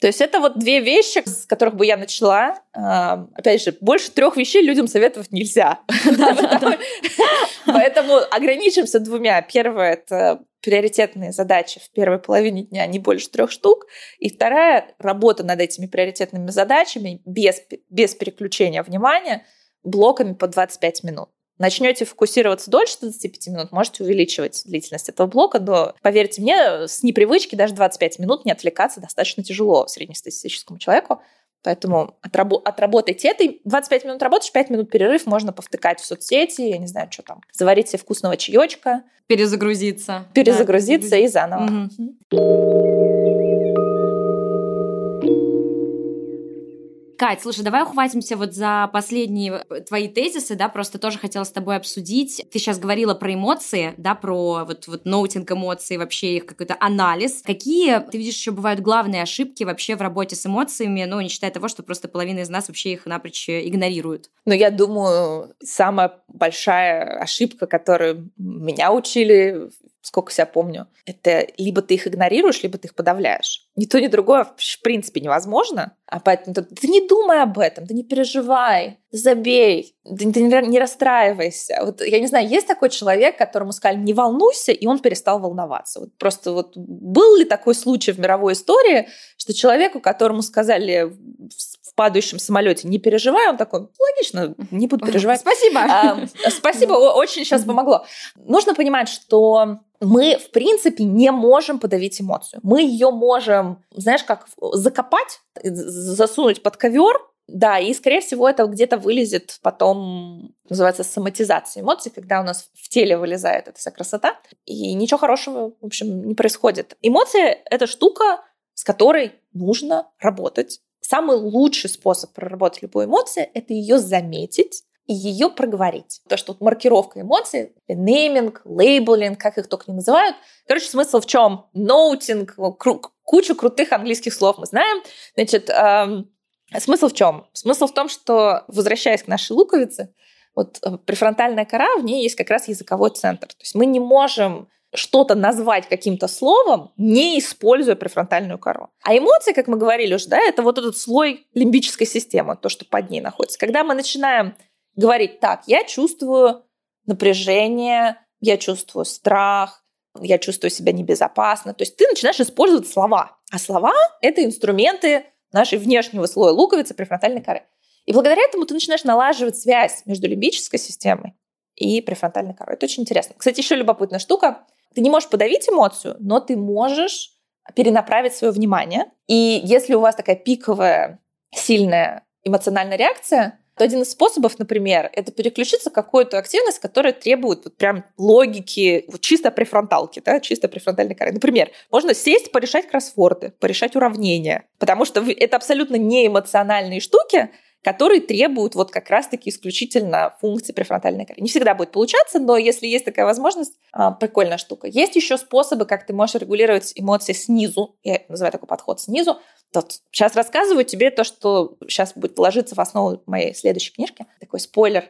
То есть это вот две вещи, с которых бы я начала. А, опять же, больше трех вещей людям советовать нельзя. Поэтому ограничимся двумя. Первое – это приоритетные задачи в первой половине дня не больше трех штук. И вторая – работа над этими приоритетными задачами без, без переключения внимания блоками по 25 минут. Начнете фокусироваться дольше 25 минут, можете увеличивать длительность этого блока, но, поверьте мне, с непривычки даже 25 минут не отвлекаться достаточно тяжело среднестатистическому человеку. Поэтому отрабо- отработайте это. 25 минут работаешь, 5 минут перерыв, можно повтыкать в соцсети, я не знаю, что там, заварить себе вкусного чаечка. Перезагрузиться. Перезагрузиться да, и заново. Угу. Кать, слушай, давай ухватимся вот за последние э, твои тезисы, да, просто тоже хотела с тобой обсудить. Ты сейчас говорила про эмоции, да, про вот, вот ноутинг эмоций, вообще их какой-то анализ. Какие, ты видишь, еще бывают главные ошибки вообще в работе с эмоциями, ну, не считая того, что просто половина из нас вообще их напрочь игнорирует? Ну, я думаю, самая большая ошибка, которую меня учили сколько себя помню, это либо ты их игнорируешь, либо ты их подавляешь. Ни то, ни другое в принципе невозможно. А поэтому ты, ты не думай об этом, ты не переживай, забей, ты, ты не, не расстраивайся. Вот я не знаю, есть такой человек, которому сказали не волнуйся, и он перестал волноваться. Вот просто вот был ли такой случай в мировой истории, что человеку, которому сказали падающем самолете не переживай, он такой, логично, не буду переживать. Спасибо. А, спасибо, очень сейчас помогло. Нужно понимать, что мы, в принципе, не можем подавить эмоцию. Мы ее можем, знаешь, как закопать, засунуть под ковер, да, и, скорее всего, это где-то вылезет потом, называется соматизация эмоций, когда у нас в теле вылезает эта вся красота, и ничего хорошего, в общем, не происходит. Эмоции — это штука, с которой нужно работать. Самый лучший способ проработать любую эмоцию — это ее заметить, и ее проговорить. То, что вот маркировка эмоций, нейминг, лейблинг, как их только не называют. Короче, смысл в чем? Ноутинг, кучу крутых английских слов мы знаем. Значит, эм, смысл в чем? Смысл в том, что, возвращаясь к нашей луковице, вот э, префронтальная кора, в ней есть как раз языковой центр. То есть мы не можем что-то назвать каким-то словом, не используя префронтальную кору. А эмоции, как мы говорили уже, да, это вот этот слой лимбической системы, то, что под ней находится. Когда мы начинаем говорить так, я чувствую напряжение, я чувствую страх, я чувствую себя небезопасно. То есть ты начинаешь использовать слова. А слова — это инструменты нашей внешнего слоя луковицы префронтальной коры. И благодаря этому ты начинаешь налаживать связь между лимбической системой и префронтальной корой. Это очень интересно. Кстати, еще любопытная штука. Ты не можешь подавить эмоцию, но ты можешь перенаправить свое внимание. И если у вас такая пиковая, сильная эмоциональная реакция, то один из способов, например, это переключиться в какую-то активность, которая требует вот прям логики, вот чисто префронталки, да, чисто префронтальной коры. Например, можно сесть, порешать кроссворды, порешать уравнения, потому что это абсолютно не эмоциональные штуки, которые требуют вот как раз-таки исключительно функции префронтальной коры. Не всегда будет получаться, но если есть такая возможность, а, прикольная штука. Есть еще способы, как ты можешь регулировать эмоции снизу. Я называю такой подход снизу. Вот сейчас рассказываю тебе то, что сейчас будет ложиться в основу моей следующей книжки. Такой спойлер.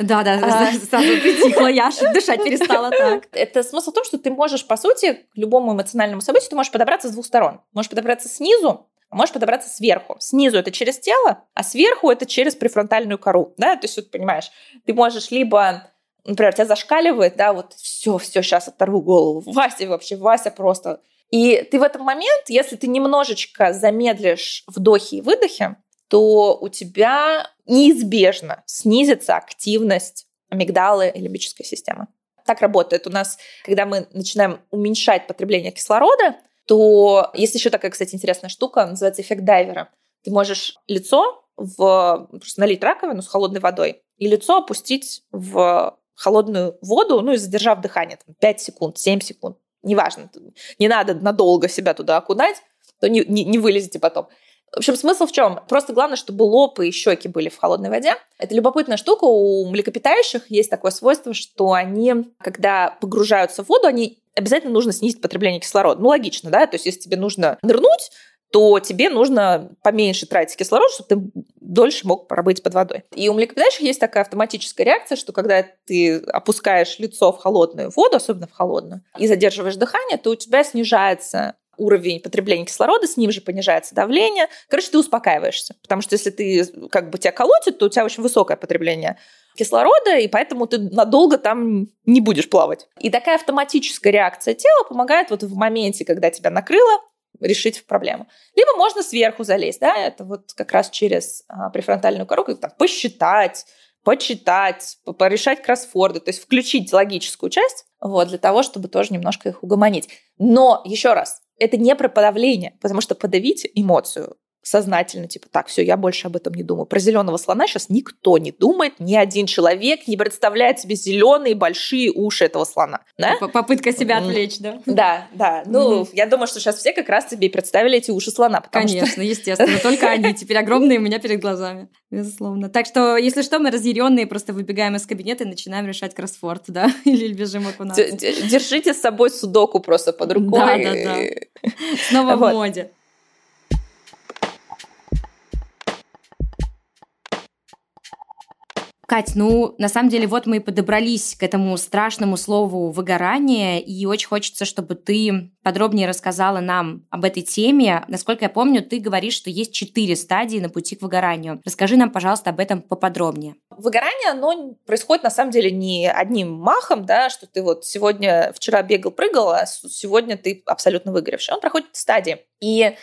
Да, да, а... сразу притихла, я дышать перестала так. Это смысл в том, что ты можешь, по сути, к любому эмоциональному событию ты можешь подобраться с двух сторон. Можешь подобраться снизу, можешь подобраться сверху. Снизу это через тело, а сверху это через префронтальную кору. Да? То есть, вот, понимаешь, ты можешь либо например, тебя зашкаливает, да, вот все, все, сейчас оторву голову. Вася вообще, Вася просто. И ты в этот момент, если ты немножечко замедлишь вдохи и выдохи, то у тебя неизбежно снизится активность амигдалы и лимбической системы. Так работает у нас, когда мы начинаем уменьшать потребление кислорода, то есть еще такая, кстати, интересная штука, называется эффект дайвера. Ты можешь лицо в просто налить раковину с холодной водой и лицо опустить в холодную воду, ну и задержав дыхание, там, 5 секунд, 7 секунд, неважно, не надо надолго себя туда окунать, то не, не, не вылезете потом. В общем, смысл в чем? Просто главное, чтобы лоб и щеки были в холодной воде. Это любопытная штука. У млекопитающих есть такое свойство, что они, когда погружаются в воду, они обязательно нужно снизить потребление кислорода. Ну, логично, да? То есть, если тебе нужно нырнуть, то тебе нужно поменьше тратить кислород, чтобы ты дольше мог пробыть под водой. И у млекопитающих есть такая автоматическая реакция, что когда ты опускаешь лицо в холодную воду, особенно в холодную, и задерживаешь дыхание, то у тебя снижается уровень потребления кислорода, с ним же понижается давление. Короче, ты успокаиваешься. Потому что если ты как бы тебя колотит, то у тебя очень высокое потребление кислорода, и поэтому ты надолго там не будешь плавать. И такая автоматическая реакция тела помогает вот в моменте, когда тебя накрыло, решить проблему. Либо можно сверху залезть, да, это вот как раз через а, префронтальную как там посчитать, почитать, порешать кроссворды, то есть включить логическую часть, вот, для того, чтобы тоже немножко их угомонить. Но, еще раз, это не про подавление, потому что подавить эмоцию сознательно, типа, так, все, я больше об этом не думаю. Про зеленого слона сейчас никто не думает, ни один человек не представляет себе зеленые большие уши этого слона. Да? Попытка себя отвлечь, да? Да, да. Ну, я думаю, что сейчас все как раз себе представили эти уши слона. Конечно, что... естественно. Только они теперь огромные у меня перед глазами, безусловно. Так что, если что, мы разъяренные просто выбегаем из кабинета и начинаем решать кроссворд, да? Или бежим окунаться. Держите с собой судоку просто под рукой. Да, да, да. Снова в моде. Кать, ну, на самом деле, вот мы и подобрались к этому страшному слову «выгорание», и очень хочется, чтобы ты подробнее рассказала нам об этой теме. Насколько я помню, ты говоришь, что есть четыре стадии на пути к выгоранию. Расскажи нам, пожалуйста, об этом поподробнее. Выгорание, оно происходит, на самом деле, не одним махом, да, что ты вот сегодня, вчера бегал, прыгал, а сегодня ты абсолютно выгоревший. Он проходит стадии. И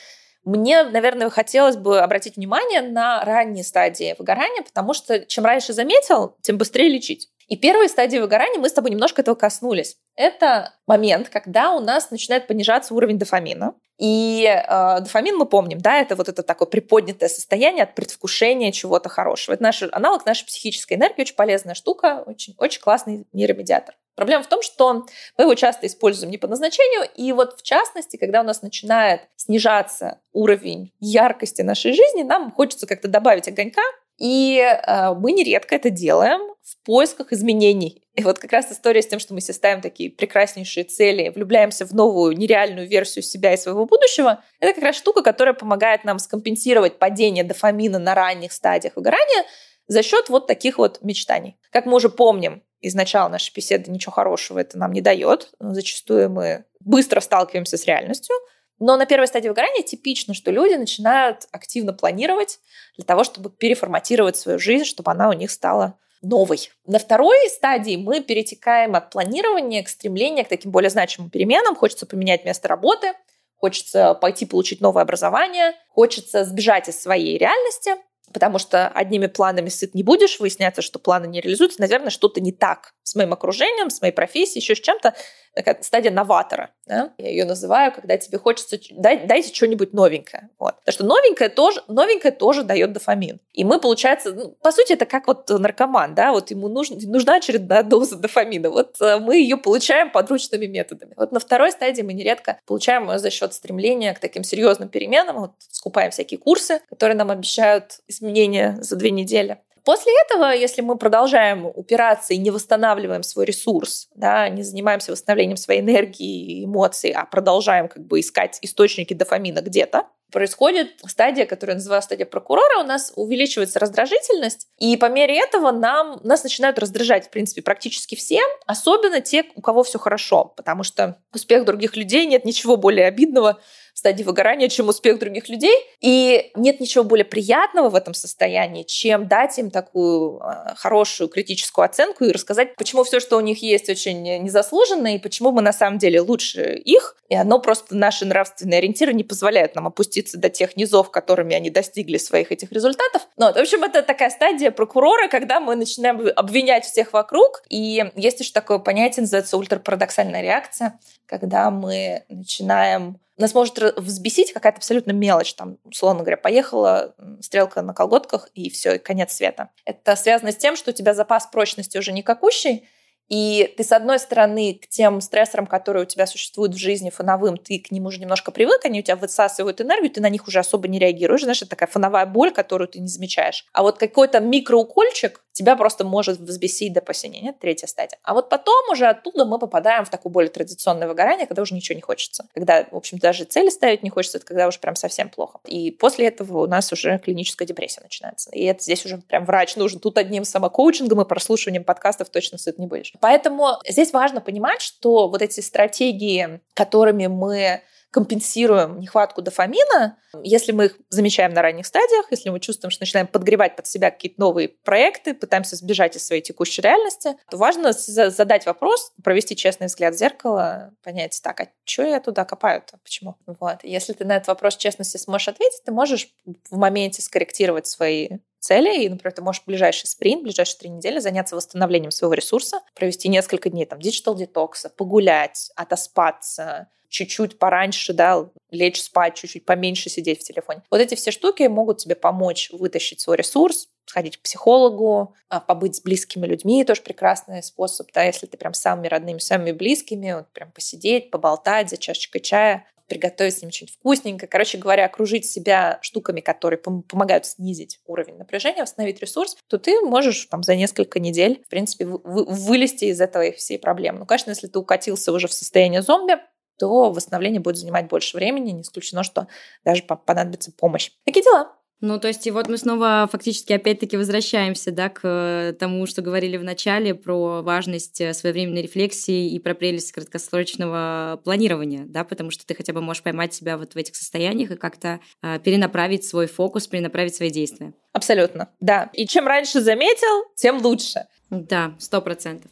мне, наверное, хотелось бы обратить внимание на ранние стадии выгорания, потому что чем раньше заметил, тем быстрее лечить. И первые стадии выгорания мы с тобой немножко этого коснулись. Это момент, когда у нас начинает понижаться уровень дофамина. И э, дофамин мы помним, да, это вот это такое приподнятое состояние от предвкушения чего-то хорошего. Это наш аналог нашей психической энергии, очень полезная штука, очень, очень классный нейромедиатор. Проблема в том, что мы его часто используем не по назначению, и вот в частности, когда у нас начинает снижаться уровень яркости нашей жизни, нам хочется как-то добавить огонька, и э, мы нередко это делаем в поисках изменений. И вот как раз история с тем, что мы себе ставим такие прекраснейшие цели, влюбляемся в новую нереальную версию себя и своего будущего, это как раз штука, которая помогает нам скомпенсировать падение дофамина на ранних стадиях выгорания за счет вот таких вот мечтаний. Как мы уже помним, из начала нашей беседы ничего хорошего это нам не дает. Зачастую мы быстро сталкиваемся с реальностью. Но на первой стадии выгорания типично, что люди начинают активно планировать для того, чтобы переформатировать свою жизнь, чтобы она у них стала новой. На второй стадии мы перетекаем от планирования к стремлению к таким более значимым переменам. Хочется поменять место работы, хочется пойти получить новое образование, хочется сбежать из своей реальности потому что одними планами сыт не будешь, выясняется, что планы не реализуются, наверное, что-то не так с моим окружением, с моей профессией, еще с чем-то. такая стадия новатора. Да? Я ее называю, когда тебе хочется дай, дайте что-нибудь новенькое. Вот. Потому что новенькое тоже, новенькое тоже дает дофамин. И мы, получается, ну, по сути, это как вот наркоман, да, вот ему нужен, нужна очередная доза дофамина. Вот э, мы ее получаем подручными методами. Вот на второй стадии мы нередко получаем ее за счет стремления к таким серьезным переменам. Вот скупаем всякие курсы, которые нам обещают изменения за две недели. После этого, если мы продолжаем упираться и не восстанавливаем свой ресурс, да, не занимаемся восстановлением своей энергии и эмоций, а продолжаем как бы искать источники дофамина где-то, происходит стадия, которая называется стадия прокурора, у нас увеличивается раздражительность, и по мере этого нам, нас начинают раздражать, в принципе, практически все, особенно те, у кого все хорошо, потому что успех других людей нет ничего более обидного, в стадии выгорания, чем успех других людей. И нет ничего более приятного в этом состоянии, чем дать им такую а, хорошую критическую оценку и рассказать, почему все, что у них есть, очень незаслуженно, и почему мы на самом деле лучше их. И оно просто, наши нравственные ориентиры не позволяют нам опуститься до тех низов, которыми они достигли своих этих результатов. Ну, вот, в общем, это такая стадия прокурора, когда мы начинаем обвинять всех вокруг. И есть еще такое понятие, называется ультрапарадоксальная реакция, когда мы начинаем нас может взбесить какая-то абсолютно мелочь. Там, условно говоря, поехала стрелка на колготках, и все, конец света. Это связано с тем, что у тебя запас прочности уже никакущий, и ты, с одной стороны, к тем стрессорам, которые у тебя существуют в жизни фоновым, ты к ним уже немножко привык, они у тебя высасывают энергию, ты на них уже особо не реагируешь. Знаешь, это такая фоновая боль, которую ты не замечаешь. А вот какой-то микроукольчик тебя просто может взбесить до посинения. Третья стадия. А вот потом уже оттуда мы попадаем в такое более традиционное выгорание, когда уже ничего не хочется. Когда, в общем, даже цели ставить не хочется, это когда уже прям совсем плохо. И после этого у нас уже клиническая депрессия начинается. И это здесь уже прям врач нужен. Тут одним самокоучингом и прослушиванием подкастов точно сыт не будешь. Поэтому здесь важно понимать, что вот эти стратегии, которыми мы компенсируем нехватку дофамина, если мы их замечаем на ранних стадиях, если мы чувствуем, что начинаем подгревать под себя какие-то новые проекты, пытаемся сбежать из своей текущей реальности, то важно задать вопрос, провести честный взгляд в зеркало, понять, так, а что я туда копаю-то, почему? Вот. Если ты на этот вопрос честности сможешь ответить, ты можешь в моменте скорректировать свои цели, и, например, ты можешь в ближайший спринт, в ближайшие три недели заняться восстановлением своего ресурса, провести несколько дней там digital детокса, погулять, отоспаться, чуть-чуть пораньше, да, лечь спать, чуть-чуть поменьше сидеть в телефоне. Вот эти все штуки могут тебе помочь вытащить свой ресурс, сходить к психологу, а, побыть с близкими людьми, тоже прекрасный способ, да, если ты прям с самыми родными, самыми близкими, вот прям посидеть, поболтать за чашечкой чая, приготовить с ним что-нибудь вкусненькое. Короче говоря, окружить себя штуками, которые пом- помогают снизить уровень напряжения, восстановить ресурс, то ты можешь там за несколько недель, в принципе, вы- вылезти из этого всей проблемы. Ну, конечно, если ты укатился уже в состояние зомби, то восстановление будет занимать больше времени. Не исключено, что даже понадобится помощь. Такие дела. Ну, то есть, и вот мы снова фактически опять-таки возвращаемся, да, к тому, что говорили в начале про важность э, своевременной рефлексии и про прелесть краткосрочного планирования, да, потому что ты хотя бы можешь поймать себя вот в этих состояниях и как-то э, перенаправить свой фокус, перенаправить свои действия. Абсолютно, да. И чем раньше заметил, тем лучше. Да, сто процентов.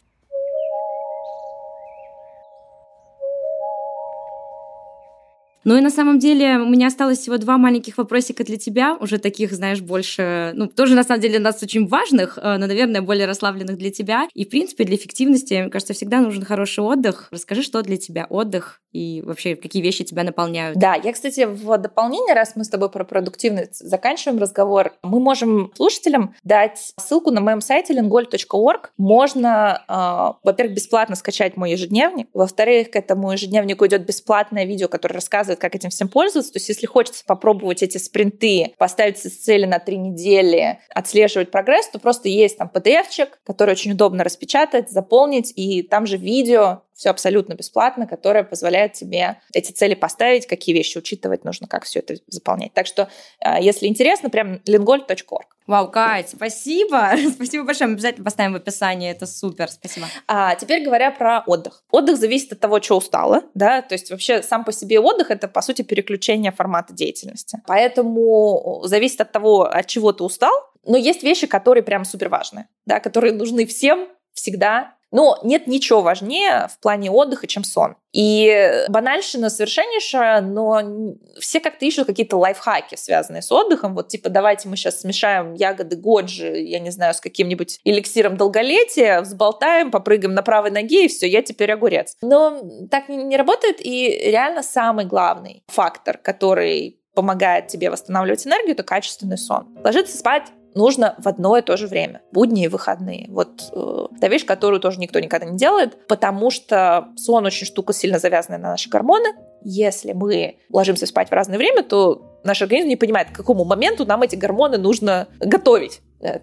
Ну и на самом деле у меня осталось всего два маленьких вопросика для тебя, уже таких, знаешь, больше, ну, тоже на самом деле для нас очень важных, э, но, наверное, более расслабленных для тебя. И, в принципе, для эффективности, мне кажется, всегда нужен хороший отдых. Расскажи, что для тебя отдых и вообще какие вещи тебя наполняют. Да, я, кстати, в дополнение, раз мы с тобой про продуктивность заканчиваем разговор, мы можем слушателям дать ссылку на моем сайте lingol.org. Можно, э, во-первых, бесплатно скачать мой ежедневник, во-вторых, к этому ежедневнику идет бесплатное видео, которое рассказывает, как этим всем пользоваться. То есть, если хочется попробовать эти спринты, поставить цели на три недели, отслеживать прогресс, то просто есть там PDF-чик, который очень удобно распечатать, заполнить, и там же видео все абсолютно бесплатно, которое позволяет тебе эти цели поставить, какие вещи учитывать нужно, как все это заполнять. Так что, а, если интересно, прям lingol.org. Вау, Кать, спасибо. спасибо большое. Мы обязательно поставим в описании. Это супер. Спасибо. А теперь говоря про отдых. Отдых зависит от того, что устала, да, то есть вообще сам по себе отдых – это, по сути, переключение формата деятельности. Поэтому зависит от того, от чего ты устал, но есть вещи, которые прям супер важны, да, которые нужны всем всегда Но нет ничего важнее в плане отдыха, чем сон. И банальщина совершеннейшая, но все как-то ищут какие-то лайфхаки, связанные с отдыхом. Вот типа давайте мы сейчас смешаем ягоды годжи, я не знаю, с каким-нибудь эликсиром долголетия, взболтаем, попрыгаем на правой ноге, и все, я теперь огурец. Но так не работает, и реально самый главный фактор, который помогает тебе восстанавливать энергию, это качественный сон. Ложиться спать нужно в одно и то же время. Будни и выходные. Вот э, та вещь, которую тоже никто никогда не делает, потому что сон очень штука сильно завязанная на наши гормоны. Если мы ложимся спать в разное время, то наш организм не понимает, к какому моменту нам эти гормоны нужно готовить.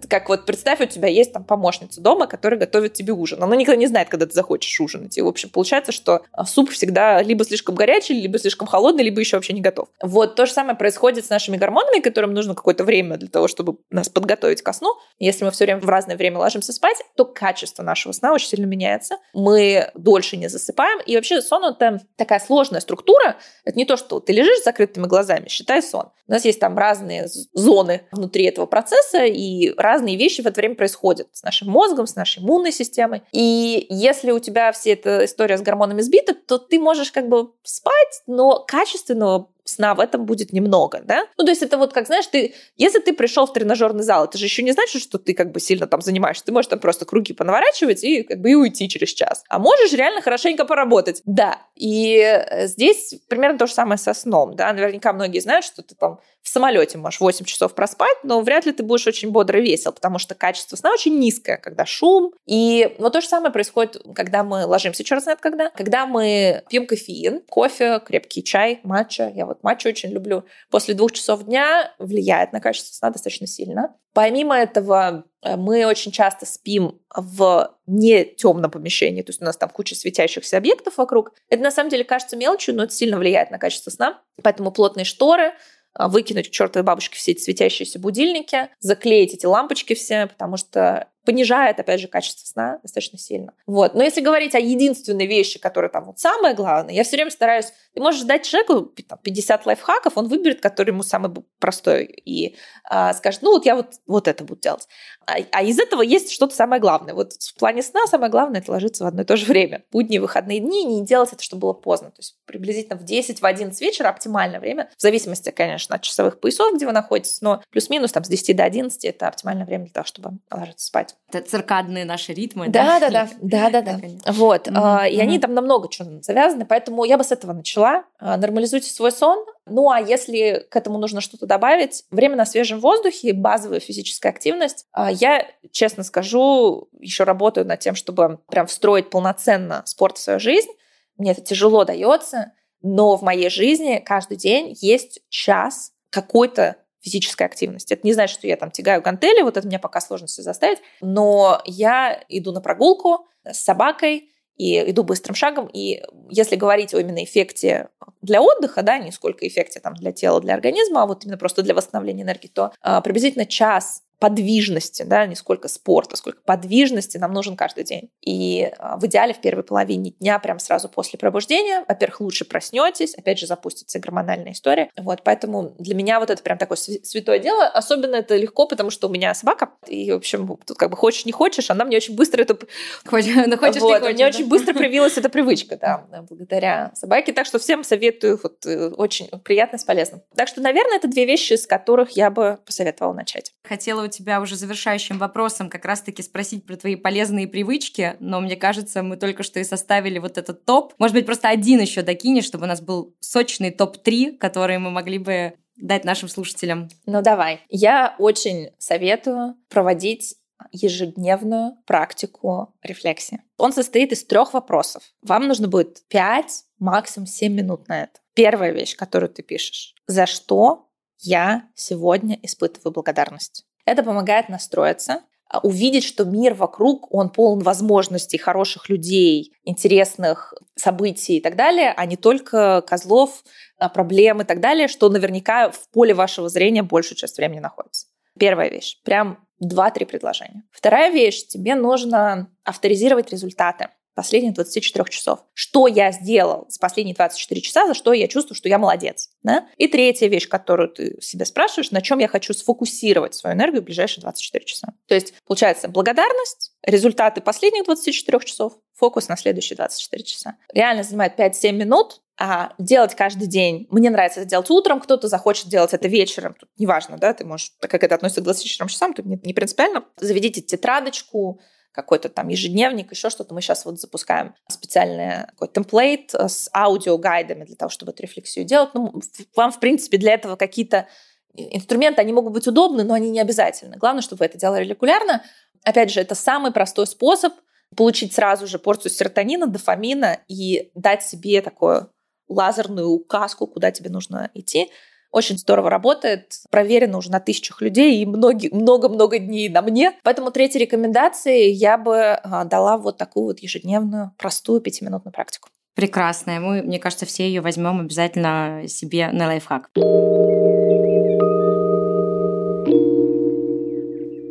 Как вот представь, у тебя есть там помощница дома, которая готовит тебе ужин. Она никогда не знает, когда ты захочешь ужинать. И, в общем, получается, что а, суп всегда либо слишком горячий, либо слишком холодный, либо еще вообще не готов. Вот то же самое происходит с нашими гормонами, которым нужно какое-то время для того, чтобы нас подготовить ко сну. Если мы все время в разное время ложимся спать, то качество нашего сна очень сильно меняется. Мы дольше не засыпаем. И вообще сон — это такая сложная структура. Это не то, что ты лежишь с закрытыми глазами, считай сон. У нас есть там разные зоны внутри этого процесса, и разные вещи в это время происходят с нашим мозгом, с нашей иммунной системой. И если у тебя вся эта история с гормонами сбита, то ты можешь как бы спать, но качественного сна в этом будет немного, да? Ну, то есть это вот как, знаешь, ты, если ты пришел в тренажерный зал, это же еще не значит, что ты как бы сильно там занимаешься. Ты можешь там просто круги понаворачивать и как бы и уйти через час. А можешь реально хорошенько поработать. Да. И э, здесь примерно то же самое со сном, да? Наверняка многие знают, что ты там в самолете можешь 8 часов проспать, но вряд ли ты будешь очень бодро и весел, потому что качество сна очень низкое, когда шум. И вот то же самое происходит, когда мы ложимся, черт знает когда, когда мы пьем кофеин, кофе, крепкий чай, матча. Я вот матч очень люблю, после двух часов дня влияет на качество сна достаточно сильно. Помимо этого, э, мы очень часто спим в не темном помещении, то есть у нас там куча светящихся объектов вокруг. Это на самом деле кажется мелочью, но это сильно влияет на качество сна. Поэтому плотные шторы, выкинуть к чертовой бабушке все эти светящиеся будильники, заклеить эти лампочки все, потому что понижает, опять же, качество сна достаточно сильно. Вот. Но если говорить о единственной вещи, которая там вот самое главное, я все время стараюсь... Ты можешь дать человеку там, 50 лайфхаков, он выберет, который ему самый простой, и а, скажет, ну вот я вот, вот это буду делать. А, а из этого есть что-то самое главное. Вот в плане сна самое главное – это ложиться в одно и то же время. Будни, выходные дни, не делать это, чтобы было поздно. То есть приблизительно в 10, в 11 вечера оптимальное время, в зависимости, конечно, от часовых поясов, где вы находитесь, но плюс-минус там с 10 до 11 – это оптимальное время для того, чтобы ложиться спать. Это циркадные наши ритмы, да? Да, да, да, да, да. Вот. Mm-hmm. И они там на много чего завязаны, поэтому я бы с этого начала. А, нормализуйте свой сон. Ну, а если к этому нужно что-то добавить, время на свежем воздухе, базовая физическая активность. А, я, честно скажу, еще работаю над тем, чтобы прям встроить полноценно спорт в свою жизнь. Мне это тяжело дается, но в моей жизни каждый день есть час какой-то физической активности. Это не значит, что я там тягаю гантели, вот это мне пока сложно себе заставить, но я иду на прогулку с собакой, и иду быстрым шагом. И если говорить о именно эффекте для отдыха, да, не сколько эффекте там для тела, для организма, а вот именно просто для восстановления энергии, то а, приблизительно час подвижности, да, не сколько спорта, сколько подвижности нам нужен каждый день. И а, в идеале в первой половине дня, прям сразу после пробуждения, во-первых, лучше проснетесь, опять же, запустится гормональная история. Вот, поэтому для меня вот это прям такое святое дело. Особенно это легко, потому что у меня собака, и, в общем, тут как бы хочешь, не хочешь, она мне очень быстро это... Хочешь, ну, хочешь, вот, не хочешь, Мне да? очень быстро привилась эта привычка, да, благодаря собаке. Так что всем советую, вот, э, очень приятно с полезным. Так что, наверное, это две вещи, с которых я бы посоветовала начать. Хотела тебя уже завершающим вопросом как раз-таки спросить про твои полезные привычки, но мне кажется, мы только что и составили вот этот топ. Может быть, просто один еще докинешь, чтобы у нас был сочный топ-3, который мы могли бы дать нашим слушателям? Ну, давай. Я очень советую проводить ежедневную практику рефлексии. Он состоит из трех вопросов. Вам нужно будет 5, максимум 7 минут на это. Первая вещь, которую ты пишешь. За что я сегодня испытываю благодарность. Это помогает настроиться, а, увидеть, что мир вокруг, он полон возможностей, хороших людей, интересных событий и так далее, а не только козлов, а, проблем и так далее, что наверняка в поле вашего зрения большую часть времени находится. Первая вещь. Прям два-три предложения. Вторая вещь. Тебе нужно авторизировать результаты. Последних 24 часов. Что я сделал с последние 24 часа, за что я чувствую, что я молодец. Да? И третья вещь, которую ты себя спрашиваешь, на чем я хочу сфокусировать свою энергию в ближайшие 24 часа. То есть, получается, благодарность, результаты последних 24 часов, фокус на следующие 24 часа. Реально занимает 5-7 минут, а делать каждый день. Мне нравится это делать утром, кто-то захочет делать это вечером. Тут неважно, да, ты можешь, так как это относится к 24 часам, тут не, не принципиально. Заведите тетрадочку, какой-то там ежедневник, еще что-то. Мы сейчас вот запускаем специальный такой темплейт с аудиогайдами для того, чтобы эту рефлексию делать. Ну, вам, в принципе, для этого какие-то инструменты, они могут быть удобны, но они не обязательны. Главное, чтобы вы это делали регулярно. Опять же, это самый простой способ получить сразу же порцию серотонина, дофамина и дать себе такую лазерную указку, куда тебе нужно идти очень здорово работает, проверено уже на тысячах людей и много-много дней на мне. Поэтому третьей рекомендации я бы а, дала вот такую вот ежедневную простую пятиминутную практику. Прекрасная. Мы, мне кажется, все ее возьмем обязательно себе на лайфхак.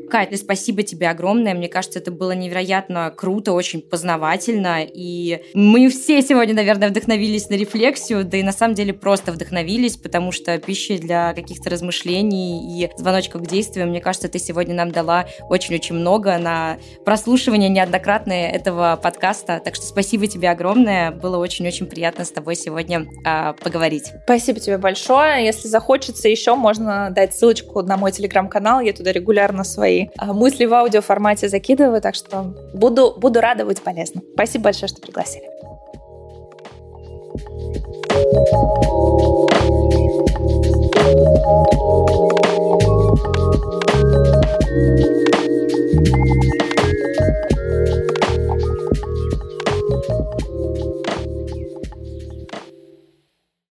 Катя, спасибо тебе огромное. Мне кажется, это было невероятно круто, очень познавательно. И мы все сегодня, наверное, вдохновились на рефлексию, да и на самом деле просто вдохновились, потому что пища для каких-то размышлений и звоночков к действию, мне кажется, ты сегодня нам дала очень-очень много на прослушивание неоднократное этого подкаста. Так что спасибо тебе огромное. Было очень-очень приятно с тобой сегодня а, поговорить. Спасибо тебе большое. Если захочется еще, можно дать ссылочку на мой телеграм-канал. Я туда регулярно свои а, мысли в аудиоформате закидываю, так что буду, буду рада быть полезным. Спасибо большое, что пригласили.